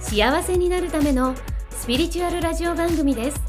幸せになるためのスピリチュアルラジオ番組です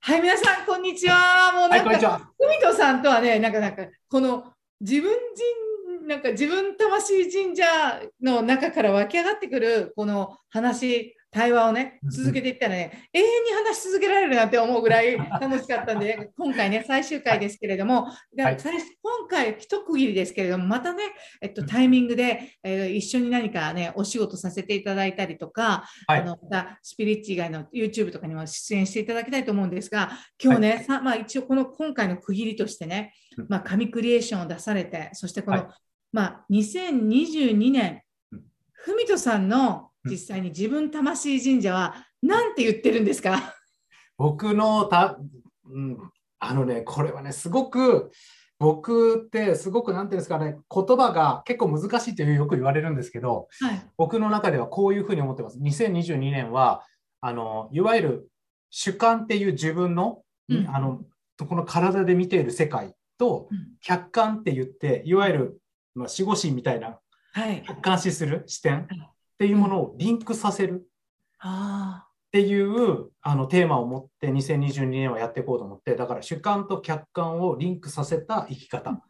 はい、皆さん、こんにちは。もうなんか、はいこんにちはふみとさんとはね、なんか、なんか、この自分人、なんか自分魂神社の中から湧き上がってくる、この話、対話をね、うん続けていったらね、永遠に話し続けられるなって思うぐらい楽しかったんで、今回ね、最終回ですけれども、ではい。今回、一区切りですけれども、またね、えっと、タイミングで、えー一緒に何かね、お仕事させていただいたりとか、はい。あのまたスピリッチ以外の YouTube とかにも出演していただきたいと思うんですが、今日ね、さまあ、一応この今回の区切りとしてねうん、まあ、紙クリエーションを出されて、そしてこの、はい。まあ、2022年うん、ふみとさんのうん実際に自分魂神社は何て言ってるんですか？僕のた、うん、あのね、これはね、すごく、僕ってすごく、なんていうんですかね、言葉が結構難しいというよく言われるんですけど、はい。僕の中ではこういうふうに思ってます。2022年は、あの、いわゆる主観っていう自分の、うんあの、この体で見ている世界とうん、客観って言って、いわゆる、まあ、守護神みたいな、はい。客観視する視点っていうものをリンクさせる。あっていうあのテーマを持って2022年はやっていこうと思ってだから主観と客観をリンクさせた生き方っ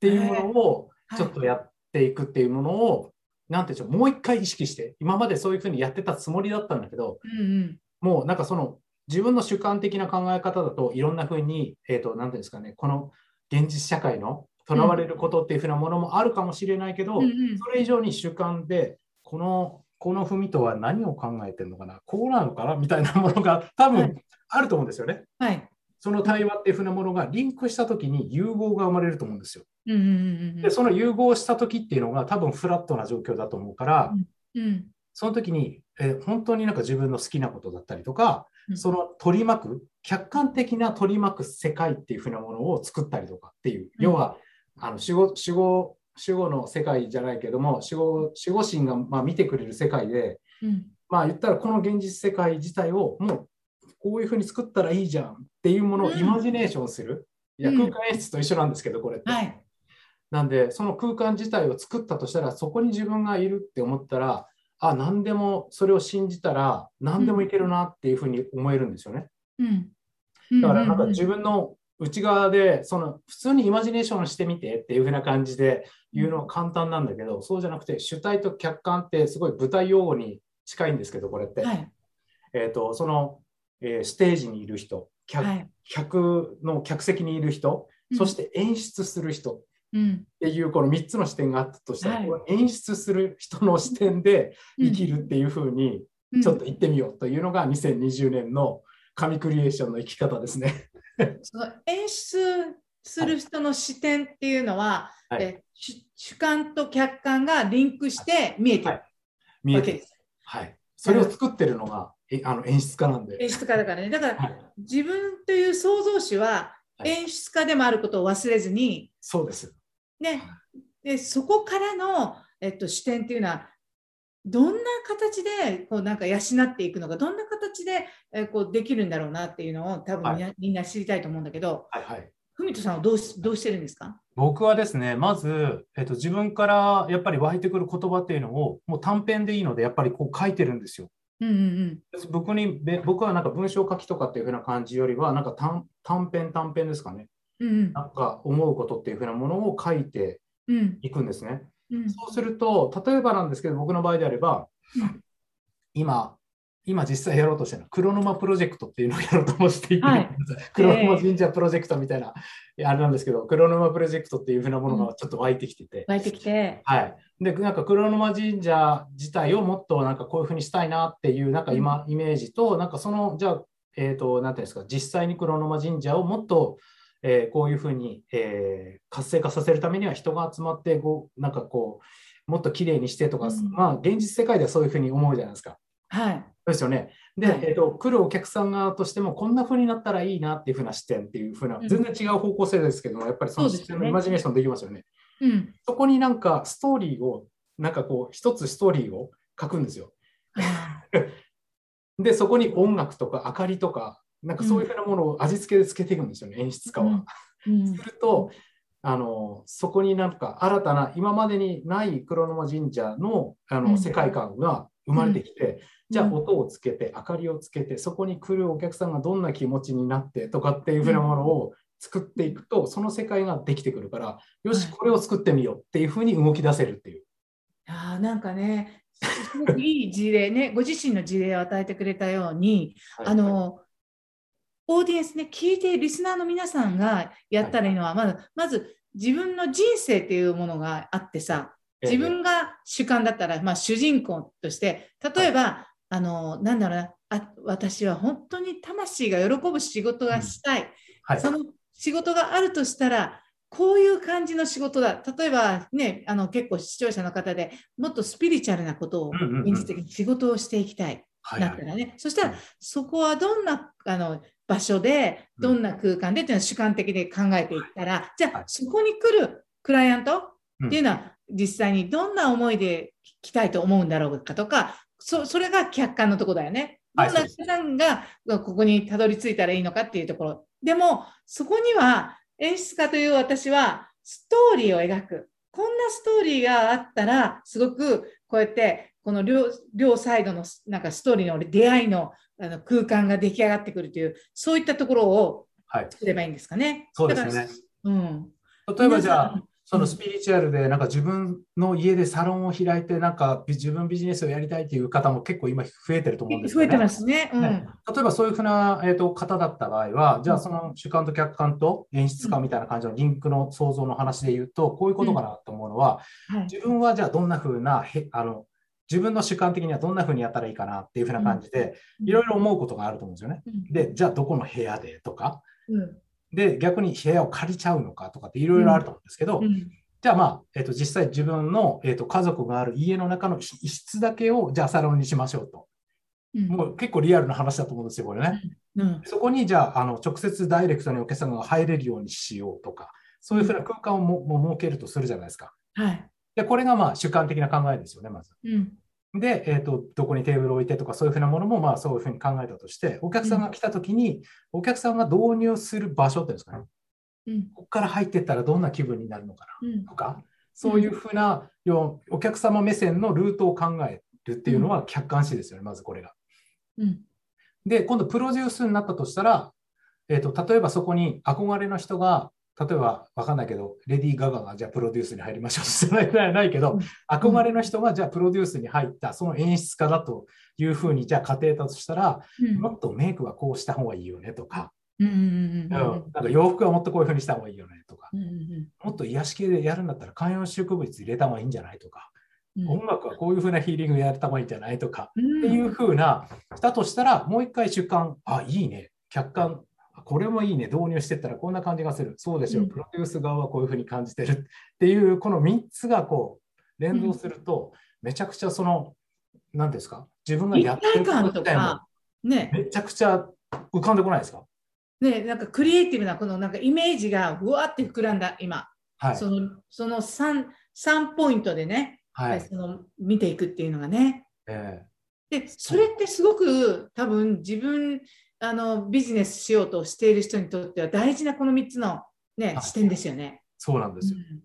ていうものをはいちょっとやっていくっていうものを、なんていうんでしょうもう一回意識して今までそういうふうにやってたつもりだったんだけどあ。うんうん。もうなんかその自分の主観的な考え方だといろんなふうに、えー、となんていうんですかねこの現実社会のとらわれることっていうふうなものもあるかもしれないけど、うんうんそれ以上に主観で、この、この文とは何を考えてるのかな、こうなのかな？みたいなものが多はい分あると思うんですよね。はい。その対話っていうふうなものがリンクしたときに融合が生まれると思うんですよ。うんうんうんうんで、その融合したときっていうのが多分フラットな状況だと思うから、うん。その時に、えー本当になんか自分の好きなことだったりとか、うんその取り巻く、客観的な取り巻く世界っていうふうなものを作ったりとかっていう、要は、あの守護守護守護の世界じゃないけども、守護守護神がまあ見てくれる世界で、うん。まあ言ったらこの現実世界自体をもうこういうふうに作ったらいいじゃんっていうものをうんイマジネーションする。いやうん空間演出と一緒なんですけど、これって。はい。なんで、その空間自体を作ったとしたら、そこに自分がいるって思ったら、あ、何でもそれを信じたら、何でもいけるなっていうふうに思えるんですよね。うん。だから、なんか自分の内側で、その普通にイマジネーションしてみてっていうふうな感じで言うのは簡単なんだけど、そうじゃなくて、主体と客観ってすごい舞台用語に近いんですけど、これって。はい。えっ、と、その、えーステージにいる人、客,、はい。客の客席にいる人、そして演出する人。うん。っていうこの3つの視点があったとしたら、はい演出する人の視点で生きるっていうふうにうんちょっと言ってみようというのが2020年の神クリエーションの生き方ですね。その演出する人の視点っていうのは、はいえ主主観と客観がリンクして見えてるはい見えてる。はい。それを作ってるのがえあの演出家なんで。演出家だからね。だから、はい、自分という創造主ははい演出家でもあることを忘れずに、そうです。ね、でそこからの、えっと、視点っていうのはどんな形でこうなんか養っていくのかどんな形で、えこうできるんだろうなっていうのを多分みんな,、みんな知りたいと思うんだけどはいはい。ふみとさんはどうしどうしてるんですか？僕はですね、まず、えっと、自分からやっぱり湧いてくる言葉っていうのを、もう短編でいいので、やっぱりこう書いてるんですよ。うんうん僕にべ僕はなんか文章書きとかっていうふうな感じよりは、なんか短短編短編ですかね。うんうんなんか思うことっていうふうなものを書いてうんいくんですね。うんそうすると、例えばなんですけど、僕の場合であれば、うん今、今実際やろうとしてるのは、黒沼プロジェクトっていうのをやろうと思っていて、はい。黒沼神社プロジェクトみたいな、あれなんですけど、黒沼プロジェクトっていうふうなものがちょっと湧いてきてて、湧いてきて。はい。で、なんか黒沼神社自体をもっとなんかこういうふうにしたいなっていう、なんか今、イメージと、なんかその、じゃあ、えっ、と、なんていうんですか、実際に黒沼神社をもっと、えーこういうふうに、えー活性化させるためには人が集まってこうなんかこうもっときれいにしてとか、うんまあ現実世界ではそういうふうに思うじゃないですか。はい。そうですよね。で、はいえっと来るお客さん側としてもこんな風になったらいいなっていう風な視点っていう風な、うん全然違う方向性ですけども、やっぱりその視点のイマジネーションできますよね。うん。そこになんかストーリーを、なんかこう、一つストーリーを書くんですよ。あ で、そこに音楽とか明かりとか、なんかそういう風なものを味付けでつけていくんですよね、演出家は。すると、あのそこになんか新たな今までにない黒沼神社のあの、うん。世界観が生まれてきて、じゃあうん音をつけて明かりをつけてそこに来るお客さんがどんな気持ちになってとかっていうふうなものを作っていくと、その世界ができてくるからよしはい。これを作ってみようっていうふうに動き出せるっていう。あーなんかね、すごくいい事例ね、ご自身の事例を与えてくれたように、あの、オーディエンスね、聞いてリスナーの皆さんがやったらいいのは、まず、まず自分の人生っていうものがあってさ、自分が主観だったら、まあ、主人公として、例えば、あの、なんだろうな、あ私は本当に魂が喜ぶ仕事がしたい。はいその仕事があるとしたら、こういう感じの仕事だ。例えばね、あの結構視聴者の方でもっとスピリチュアルなことをうんうんうん現実的に仕事をしていきたい。はいだったらね。そしたらはいそこはどんなあの場所で、うんどんな空間でっていうのを主観的で考えていったら、じゃはいあそこに来るクライアントうんっていうのは実際にどんな思いで来たいと思うんだろうかとか、そそれが客観のところだよね。はいどんな人さんがここにたどり着いたらいいのかっていうところ。でも、そこには演出家という私はストーリーを描く。こんなストーリーがあったら、すごくこうやって、この両両サイドのなんかストーリーの出会いのあの空間が出来上がってくるという、そういったところをはい、作ればいいんですかね。そうですね。うん。例えばじゃあそのスピリチュアルでなんか自分の家でサロンを開いてなんか自分ビジネスをやりたいっていう方も結構今増えてると思うんですよね。増えてますね。うん。ね例えばそういうふうな、えー、と方だった場合は、じゃあその主観と客観と演出家みたいな感じのリンクの想像の話で言うと、こういうことかなと思うのは、はい。自分はじゃあどんなふうなへあの、自分の主観的にはどんなふうにやったらいいかなっていうふうな感じで、いろいろ思うことがあると思うんですよね。うんで、じゃあどこの部屋でとか、うんで、逆に部屋を借りちゃうのかとかっていろいろあると思うんですけど、うんじゃあまあ、えっと実際自分の、えっと家族がある家の中の一室だけをじゃあサロンにしましょうと。うんもう結構リアルな話だと思うんですよ、これね。うんそこにじゃああの直接ダイレクトにお客さんが入れるようにしようとか、そういうふうな空間をもも設けるとするじゃないですか。はい。で、これがまあ主観的な考えですよね、まず。うん。で、えっとどこにテーブルを置いてとかそういうふうなものもまあそういうふうに考えたとして、お客さんが来たときに、お客さんが導入する場所っていうんですかね、うん。ここから入っていったらどんな気分になるのかな。うん。とか、そういうふうな、お客様目線のルートを考えるっていうのは客観視ですよね、まずこれが。うん。で、今度プロデュースになったとしたら、えー、と例えばそこに憧れの人が、例えばわかんないけど、レディー・ガガがじゃあプロデュースに入りましょう。じゃないないけど、うん。憧れの人がじゃあプロデュースに入った、その演出家だというふうにじゃあ仮定だとしたら、うん。もっとメイクはこうした方がいいよねとか、うんなんか洋服はもっとこういうふうにした方がいいよねとか、うんうんもっと癒し系でやるんだったら観葉植物入れた方がいいんじゃないとか、うん。音楽はこういうふうなヒーリングやった方がいいんじゃないとか、うんっていうふうな、したとしたら、もう一回主観、あ、いいね、客観、あこれもいいね、導入してったらこんな感じがする。そうですよ、うん。プロデュース側はこういうふうに感じてる。っていう、この3つがこう、連動すると、めちゃくちゃその、何ですか、自分が一やってることか、ね、めちゃくちゃ浮かんでこないですか？ね、なんかクリエイティブなこのなんかイメージがうわって膨らんだ今、はい。そのその 3, 3ポイントでね、はい。その見ていくっていうのがね。え。で、それってすごく多分自分あのビジネスしようとしている人にとっては大事なこの3つの、ねはい視点ですよね。そうなんですよ。うん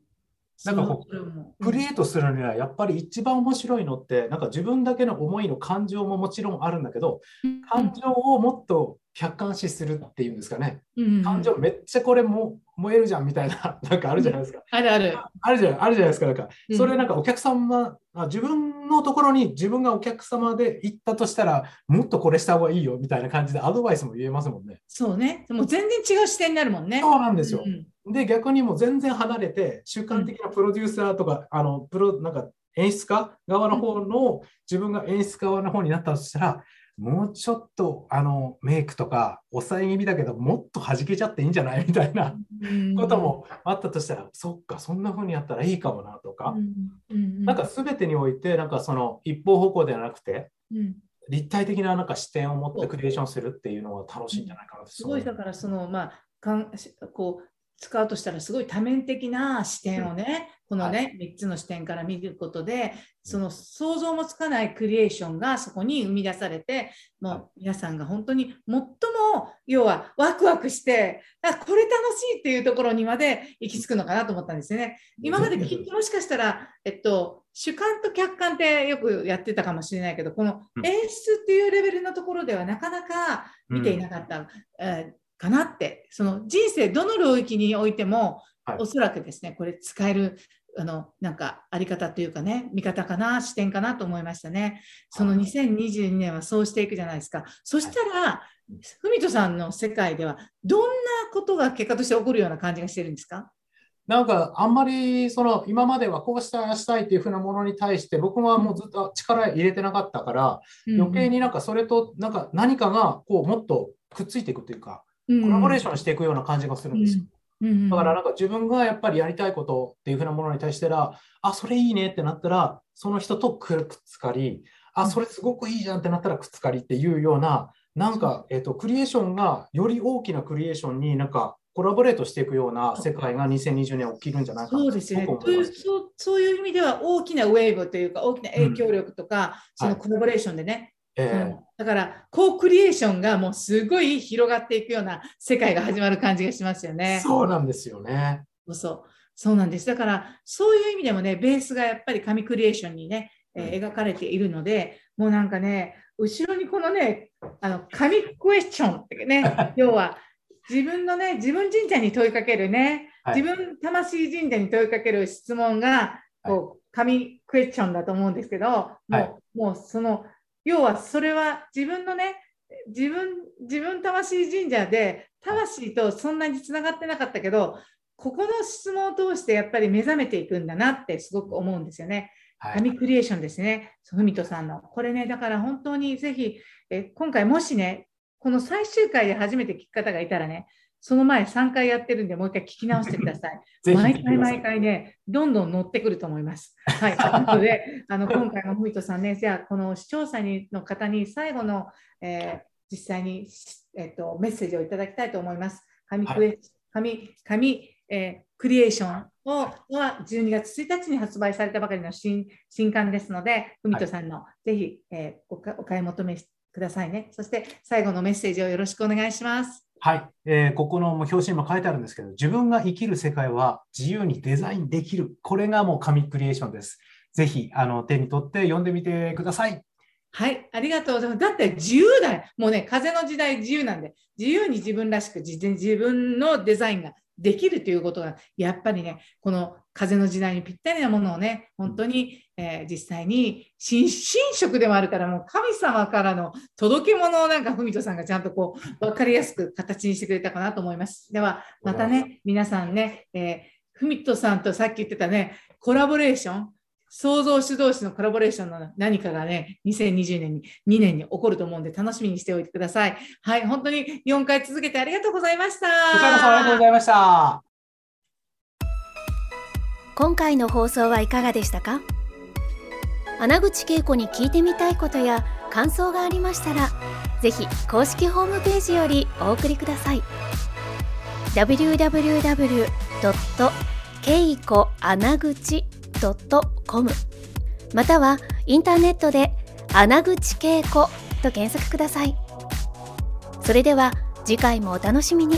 なんかこうクリエイトするにはやっぱり一番面白いのって、なんか自分だけの思いの感情ももちろんあるんだけど、うん感情をもっと客観視するっていうんですかね。うん感情めっちゃこれも燃えるじゃんみたいな、なんかあるじゃないですか。あるある。あるじゃないあるじゃないですか。なんか、うんそれなんかお客様、あ自分のところに自分がお客様で行ったとしたら、もっとこれした方がいいよみたいな感じでアドバイスも言えますもんね。そうね。もう全然違う視点になるもんね。そうなんですよ。うんで、逆にもう全然離れて、主観的なプロデューサーとか、あの、プロ、なんか演出家側の方の、自分が演出家側の方になったとしたら、もうちょっとあのメイクとか抑え気味だけどもっと弾けちゃっていいんじゃない？みたいなこともあったとしたら、そっかそんな風にやったらいいかもなとか、なんか全てにおいてなんかその一方方向ではなくて、立体的ななんか視点を持ってクリエーションするっていうのは楽しいんじゃないかなすごいだからそのまあかんこう使うとしたらすごい多面的な視点をね、このね、はい、3つの視点から見ることで、その想像もつかないクリエーションがそこに生み出されて、もう皆さんが本当に最も、要はワクワクして、あこれ楽しいっていうところにまで行き着くのかなと思ったんですよね。今まできっともしかしたら、えっと、主観と客観ってよくやってたかもしれないけど、この演出っていうレベルのところではなかなか見ていなかった。うん。えーかなって、その人生どの領域においても、はい、おそらくですね、これ使えるあのなんかあり方というかね、見方かな、視点かなと思いましたね。その2022年はそうしていくじゃないですか。そしたら、文人さんの世界では、どんなことが結果として起こるような感じがしてるんですか？なんかあんまりその今まではこうしたしたいっていうふうなものに対して僕はもうずっと力入れてなかったから余計になんかそれとなんか何かがこうもっとくっついていくというかコラボレーションしていくような感じがするんですよ。だからなんか自分がやっぱりやりたいことっていうふうなものに対しては、あ、それいいねってなったら、その人とくっつかり、あ、それすごくいいじゃんってなったらくっつかりっていうような、なんか、えっ、と、クリエーションがより大きなクリエーションになんかコラボレートしていくような世界が2020年起きるんじゃないかそうですね。そうそういう意味では大きなウェーブというか大きな影響力とか、うん、そのコラボレーションでね、えー、だからコークリエーションがもうすごい広がっていくような世界が始まる感じがしますよね。そうなんですよね。そうそうそうなんです。だからそういう意味でもね、ベースがやっぱり紙クリエーションにね、えー、描かれているので、もうなんかね、後ろにこのね、あの紙クエスチョンってね、要は自分のね、自分神社に問いかけるね、はい、自分魂神社に問いかける質問が、こう、紙クエスチョンだと思うんですけど、もう、はい、もうその要はそれは自分のね自分自分魂神社で魂とそんなにつながってなかったけどここの質問を通してやっぱり目覚めていくんだなってすごく思うんですよね。神クリエーションですね、ふみとさんの。これね、だから本当にぜひ、え今回もしね、この最終回で初めて聞く方がいたらね、その前3回やってるんで、もう一回聞き直してください。毎回毎回ね、どんどん乗ってくると思います。はい。ということで、あの今回もふみとさんね、じゃあ、この視聴者にの方に最後の、えー、実際に、えーと、メッセージをいただきたいと思います。紙クエ、はい、紙紙、えー、クリエーションをは12月1日に発売されたばかりの新新刊ですので、ふみとさんの、はい、ぜひ、えー、お買い求めくださいね。そして最後のメッセージをよろしくお願いします。はい、えー、ここの表紙にも書いてあるんですけど、自分が生きる世界は自由にデザインできる。これがもう紙クリエーションです。ぜひあの手に取って読んでみてください。はい、ありがとうございます。だって自由だよ。もうね、風の時代自由なんで、自由に自分らしく自分のデザインができるということが、やっぱりね、この風の時代にぴったりなものをね、本当に、えー、実際に神職でもあるから、もう神様からの届け物をなんか文人さんがちゃんとこう、分かりやすく形にしてくれたかなと思います。では、またね、皆さんね、えー、文人さんとさっき言ってたね、コラボレーション、創造主同士のコラボレーションの何かがね、2020年に、2年に起こると思うんで、楽しみにしておいてください。はい、本当に4回続けてありがとうございました。こちらこそありがとうございました。今回の放送はいかがでしたか？穴口恵子に聞いてみたいことや感想がありましたら、ぜひ公式ホームページよりお送りください。.com またはインターネットで穴口恵子と検索ください。それでは次回もお楽しみに。